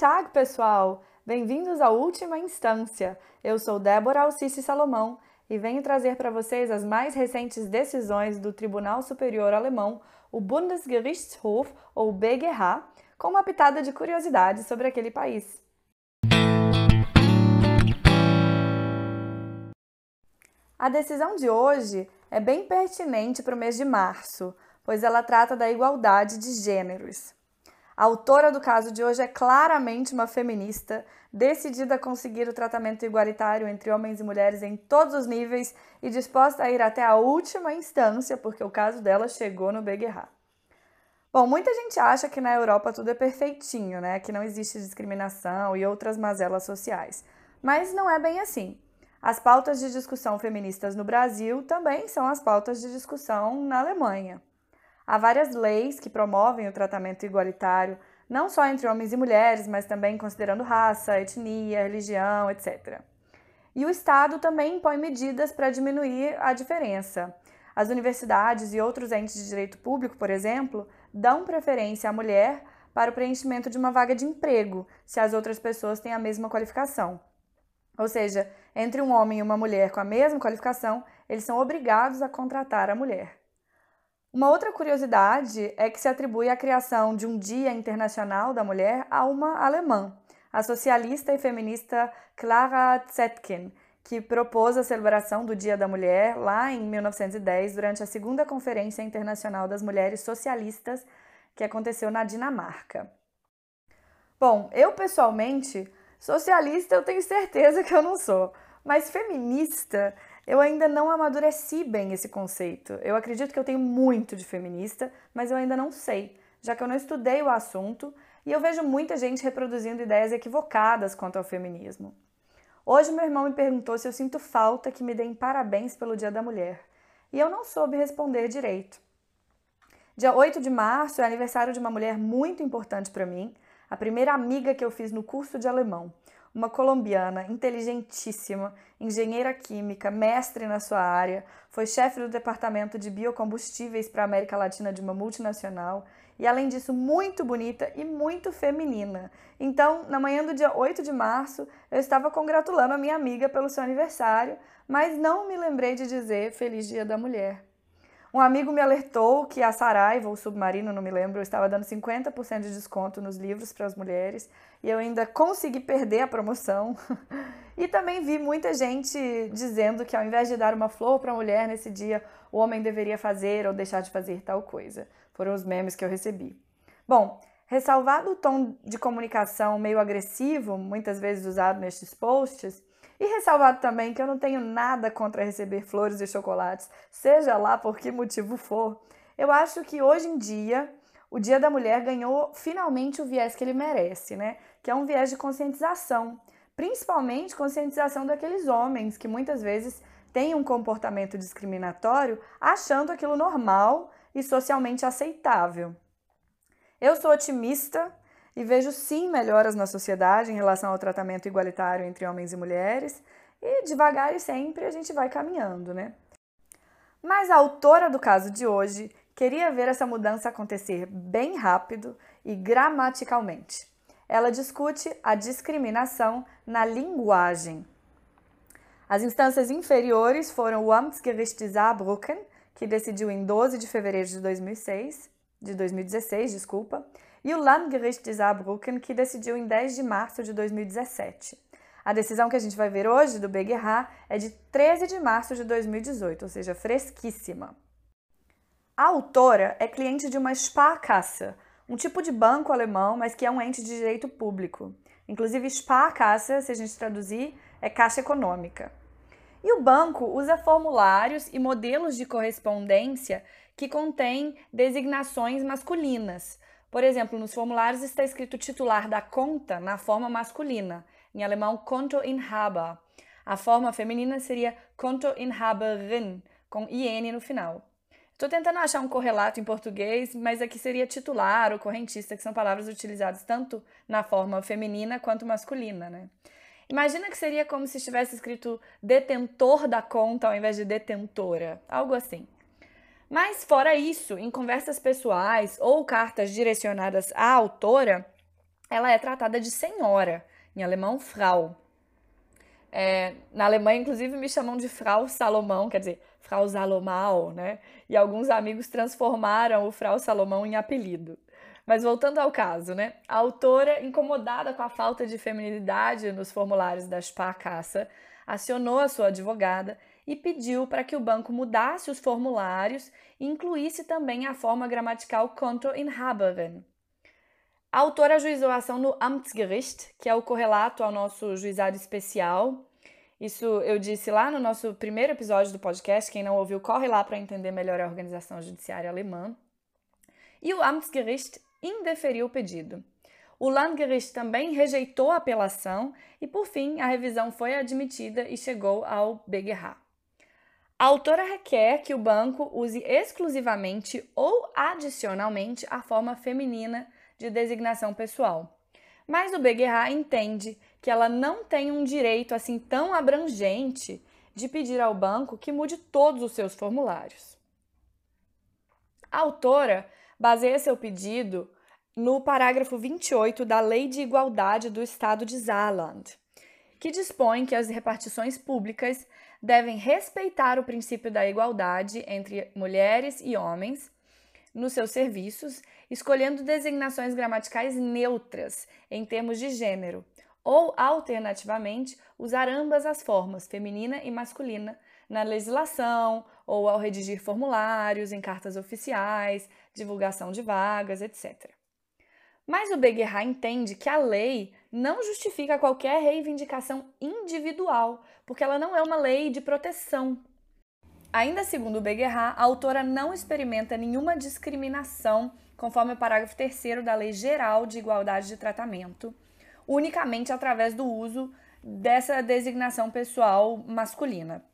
Tag, pessoal! Bem-vindos à Última Instância. Eu sou Débora Alcice Salomão e venho trazer para vocês as mais recentes decisões do Tribunal Superior Alemão, o Bundesgerichtshof, ou BGH, com uma pitada de curiosidades sobre aquele país. A decisão de hoje é bem pertinente para o mês de março, pois ela trata da igualdade de gêneros. A autora do caso de hoje é claramente uma feminista, decidida a conseguir o tratamento igualitário entre homens e mulheres em todos os níveis e disposta a ir até a última instância, porque o caso dela chegou no BGH. Bom, muita gente acha que na Europa tudo é perfeitinho, né? Que não existe discriminação e outras mazelas sociais. Mas não é bem assim. As pautas de discussão feministas no Brasil também são as pautas de discussão na Alemanha. Há várias leis que promovem o tratamento igualitário, não só entre homens e mulheres, mas também considerando raça, etnia, religião, etc. E o Estado também impõe medidas para diminuir a diferença. As universidades e outros entes de direito público, por exemplo, dão preferência à mulher para o preenchimento de uma vaga de emprego, se as outras pessoas têm a mesma qualificação. Ou seja, entre um homem e uma mulher com a mesma qualificação, eles são obrigados a contratar a mulher. Uma outra curiosidade é que se atribui a criação de um Dia Internacional da Mulher a uma alemã, a socialista e feminista Clara Zetkin, que propôs a celebração do Dia da Mulher lá em 1910 durante a Segunda Conferência Internacional das Mulheres Socialistas, que aconteceu na Dinamarca. Bom, eu pessoalmente, socialista eu tenho certeza que eu não sou, mas feminista eu ainda não amadureci bem esse conceito. Eu acredito que eu tenho muito de feminista, mas eu ainda não sei, já que eu não estudei o assunto e eu vejo muita gente reproduzindo ideias equivocadas quanto ao feminismo. Hoje meu irmão me perguntou se eu sinto falta que me deem parabéns pelo Dia da Mulher, e eu não soube responder direito. Dia 8 de março é aniversário de uma mulher muito importante para mim, a primeira amiga que eu fiz no curso de alemão uma colombiana inteligentíssima, engenheira química, mestre na sua área, foi chefe do departamento de biocombustíveis para a América Latina de uma multinacional e, além disso, muito bonita e muito feminina. Então, na manhã do dia 8 de março, eu estava congratulando a minha amiga pelo seu aniversário, mas não me lembrei de dizer Feliz Dia da Mulher. Um amigo me alertou que a Saraiva, ou Submarino, não me lembro, estava dando 50% de desconto nos livros para as mulheres e eu ainda consegui perder a promoção. e também vi muita gente dizendo que ao invés de dar uma flor para a mulher nesse dia, o homem deveria fazer ou deixar de fazer tal coisa. Foram os memes que eu recebi. Bom, ressalvado o tom de comunicação meio agressivo, muitas vezes usado nestes posts, e ressalvado também que eu não tenho nada contra receber flores e chocolates, seja lá por que motivo for. Eu acho que hoje em dia o Dia da Mulher ganhou finalmente o viés que ele merece, né? Que é um viés de conscientização, principalmente conscientização daqueles homens que muitas vezes têm um comportamento discriminatório achando aquilo normal e socialmente aceitável. Eu sou otimista e vejo sim melhoras na sociedade em relação ao tratamento igualitário entre homens e mulheres, e devagar e sempre a gente vai caminhando, né? Mas a autora do caso de hoje queria ver essa mudança acontecer bem rápido e gramaticalmente. Ela discute a discriminação na linguagem. As instâncias inferiores foram o Amtsgericht Saarbrücken, que decidiu em 12 de fevereiro de 2006, de 2016, desculpa, e o Landgericht de Saarbrücken, que decidiu em 10 de março de 2017. A decisão que a gente vai ver hoje do BGH é de 13 de março de 2018, ou seja, fresquíssima. A autora é cliente de uma Sparkasse, um tipo de banco alemão, mas que é um ente de direito público. Inclusive, Sparkasse, se a gente traduzir, é caixa econômica. E o banco usa formulários e modelos de correspondência que contêm designações masculinas, por exemplo, nos formulários está escrito titular da conta na forma masculina, em alemão Kontoinhaber. A forma feminina seria Kontoinhaberin, com IN no final. Estou tentando achar um correlato em português, mas aqui seria titular ou correntista, que são palavras utilizadas tanto na forma feminina quanto masculina, né? Imagina que seria como se estivesse escrito detentor da conta ao invés de detentora, algo assim. Mas, fora isso, em conversas pessoais ou cartas direcionadas à autora, ela é tratada de senhora, em alemão Frau. É, na Alemanha, inclusive, me chamam de Frau Salomão, quer dizer, Frau Salomão, né? E alguns amigos transformaram o Frau Salomão em apelido. Mas voltando ao caso, né? A autora, incomodada com a falta de feminilidade nos formulários da Sparkasse, acionou a sua advogada e pediu para que o banco mudasse os formulários e incluísse também a forma gramatical Kontoinhaberin. A autora ajuizou a ação no Amtsgericht, que é o correlato ao nosso juizado especial. Isso eu disse lá no nosso primeiro episódio do podcast. Quem não ouviu, corre lá para entender melhor a organização judiciária alemã. E o Amtsgericht indeferiu o pedido. O Landgericht também rejeitou a apelação e, por fim, a revisão foi admitida e chegou ao BGH. A autora requer que o banco use exclusivamente ou adicionalmente a forma feminina de designação pessoal. Mas o BGH entende que ela não tem um direito assim tão abrangente de pedir ao banco que mude todos os seus formulários. A autora baseia seu pedido no parágrafo 28 da Lei de Igualdade do Estado de Saarland, que dispõe que as repartições públicas devem respeitar o princípio da igualdade entre mulheres e homens nos seus serviços, escolhendo designações gramaticais neutras em termos de gênero, ou, alternativamente, usar ambas as formas, feminina e masculina, na legislação ou ao redigir formulários em cartas oficiais, divulgação de vagas, etc. Mas o Beguerra entende que a lei não justifica qualquer reivindicação individual, porque ela não é uma lei de proteção Ainda segundo Beguerra, a autora não experimenta nenhuma discriminação, conforme o parágrafo 3 da Lei Geral de Igualdade de Tratamento, unicamente através do uso dessa designação pessoal masculina.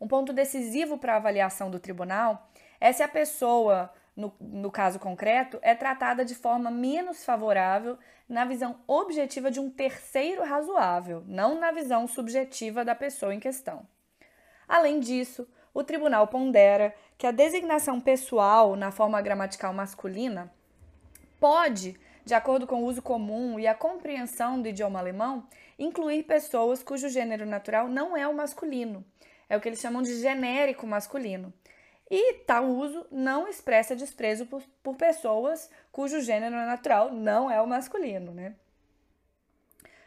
Um ponto decisivo para a avaliação do tribunal é se a pessoa, no, no caso concreto, é tratada de forma menos favorável na visão objetiva de um terceiro razoável, não na visão subjetiva da pessoa em questão. Além disso, o tribunal pondera que a designação pessoal na forma gramatical masculina pode, de acordo com o uso comum e a compreensão do idioma alemão, incluir pessoas cujo gênero natural não é o masculino. É o que eles chamam de genérico masculino. E tal uso não expressa desprezo por, por pessoas cujo gênero natural não é o masculino, né?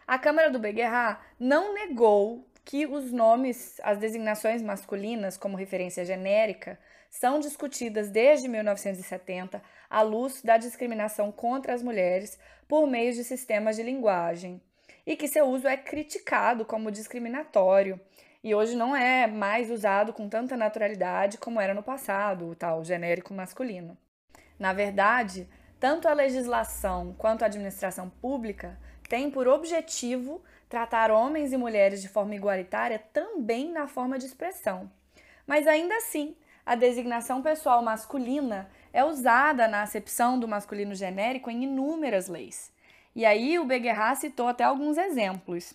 A Câmara do Beguerra não negou que os nomes, as designações masculinas como referência genérica, são discutidas desde 1970 à luz da discriminação contra as mulheres por meio de sistemas de linguagem, e que seu uso é criticado como discriminatório e hoje não é mais usado com tanta naturalidade como era no passado, o tal genérico masculino. Na verdade, tanto a legislação quanto a administração pública têm por objetivo tratar homens e mulheres de forma igualitária também na forma de expressão. Mas ainda assim, a designação pessoal masculina é usada na acepção do masculino genérico em inúmeras leis. E aí o Beguerra citou até alguns exemplos,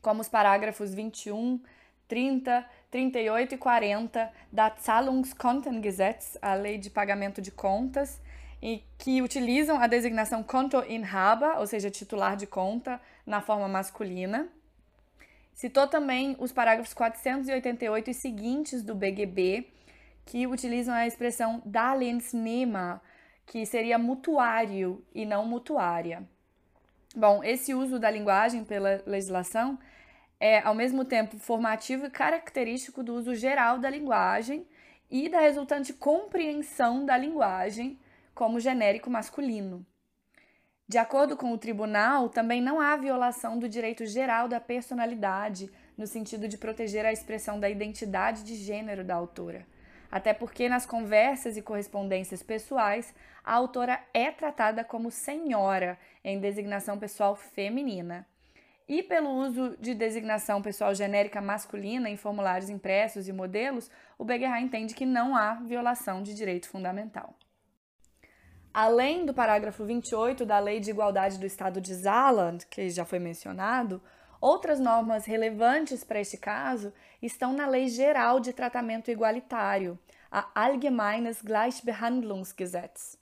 como os parágrafos 21, 30, 38 e 40 da Zahlungskontengesetz, a lei de pagamento de contas, e que utilizam a designação Kontoinhaber, ou seja, titular de conta, na forma masculina. Citou também os parágrafos 488 e seguintes do BGB, que utilizam a expressão Darlehensnehmer, que seria mutuário e não mutuária. Bom, esse uso da linguagem pela legislação é, ao mesmo tempo, formativo e característico do uso geral da linguagem e da resultante compreensão da linguagem como genérico masculino. De acordo com o tribunal, também não há violação do direito geral da personalidade, no sentido de proteger a expressão da identidade de gênero da autora. Até porque nas conversas e correspondências pessoais, a autora é tratada como senhora em designação pessoal feminina. E pelo uso de designação pessoal genérica masculina em formulários impressos e modelos, o Beguerra entende que não há violação de direito fundamental. Além do parágrafo 28 da Lei de Igualdade do Estado de Saarland, que já foi mencionado, outras normas relevantes para este caso estão na Lei Geral de Tratamento Igualitário, a Allgemeines Gleichbehandlungsgesetz.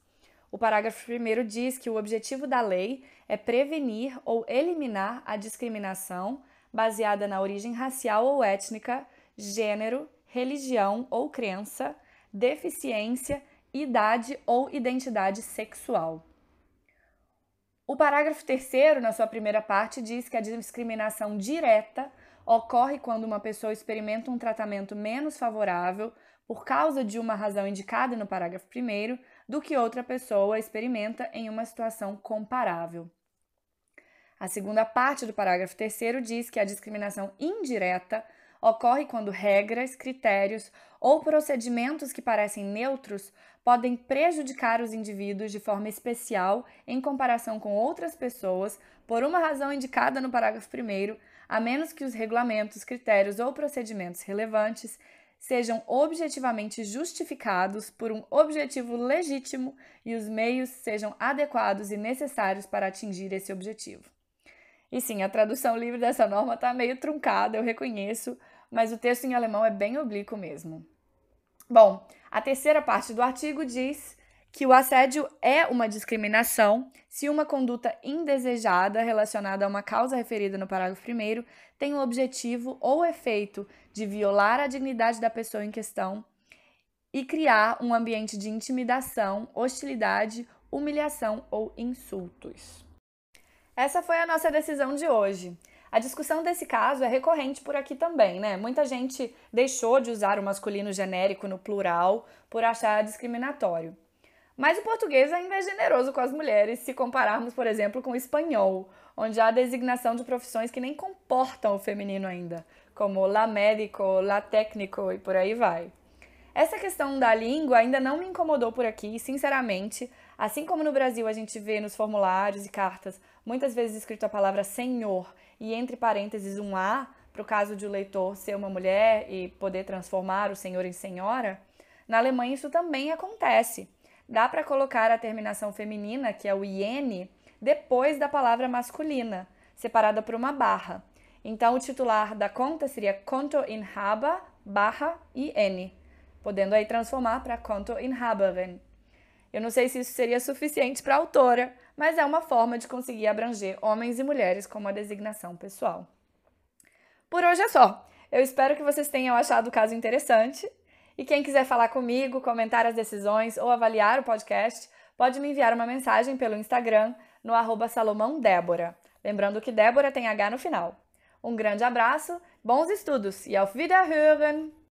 O parágrafo 1 diz que o objetivo da lei é prevenir ou eliminar a discriminação baseada na origem racial ou étnica, gênero, religião ou crença, deficiência, idade ou identidade sexual. O parágrafo 3, na sua primeira parte, diz que a discriminação direta ocorre quando uma pessoa experimenta um tratamento menos favorável por causa de uma razão indicada no parágrafo 1 do que outra pessoa experimenta em uma situação comparável. A segunda parte do parágrafo 3 diz que a discriminação indireta ocorre quando regras, critérios ou procedimentos que parecem neutros podem prejudicar os indivíduos de forma especial em comparação com outras pessoas por uma razão indicada no parágrafo 1, a menos que os regulamentos, critérios ou procedimentos relevantes sejam objetivamente justificados por um objetivo legítimo e os meios sejam adequados e necessários para atingir esse objetivo. E sim, a tradução livre dessa norma está meio truncada, eu reconheço, mas o texto em alemão é bem oblíquo mesmo. Bom, a terceira parte do artigo diz que o assédio é uma discriminação se uma conduta indesejada relacionada a uma causa referida no parágrafo 1 tem o objetivo ou efeito de violar a dignidade da pessoa em questão e criar um ambiente de intimidação, hostilidade, humilhação ou insultos. Essa foi a nossa decisão de hoje. A discussão desse caso é recorrente por aqui também, né? Muita gente deixou de usar o masculino genérico no plural por achar discriminatório. Mas o português ainda é generoso com as mulheres se compararmos, por exemplo, com o espanhol, onde há designação de profissões que nem comportam o feminino ainda, como la médico, la técnico e por aí vai. Essa questão da língua ainda não me incomodou por aqui, sinceramente. Assim como no Brasil a gente vê nos formulários e cartas muitas vezes escrito a palavra senhor e entre parênteses um A, para o caso de o leitor ser uma mulher e poder transformar o senhor em senhora, na Alemanha isso também acontece. Dá para colocar a terminação feminina, que é o iene, depois da palavra masculina, separada por uma barra. Então o titular da conta seria Kontoinhaber barra IN podendo aí transformar para Kontoinhaberin. Eu não sei se isso seria suficiente para a autora, mas é uma forma de conseguir abranger homens e mulheres como a designação pessoal. Por hoje é só. Eu espero que vocês tenham achado o caso interessante. E quem quiser falar comigo, comentar as decisões ou avaliar o podcast, pode me enviar uma mensagem pelo Instagram no arroba. Lembrando que Débora tem H no final. Um grande abraço, bons estudos e auf Wiederhören!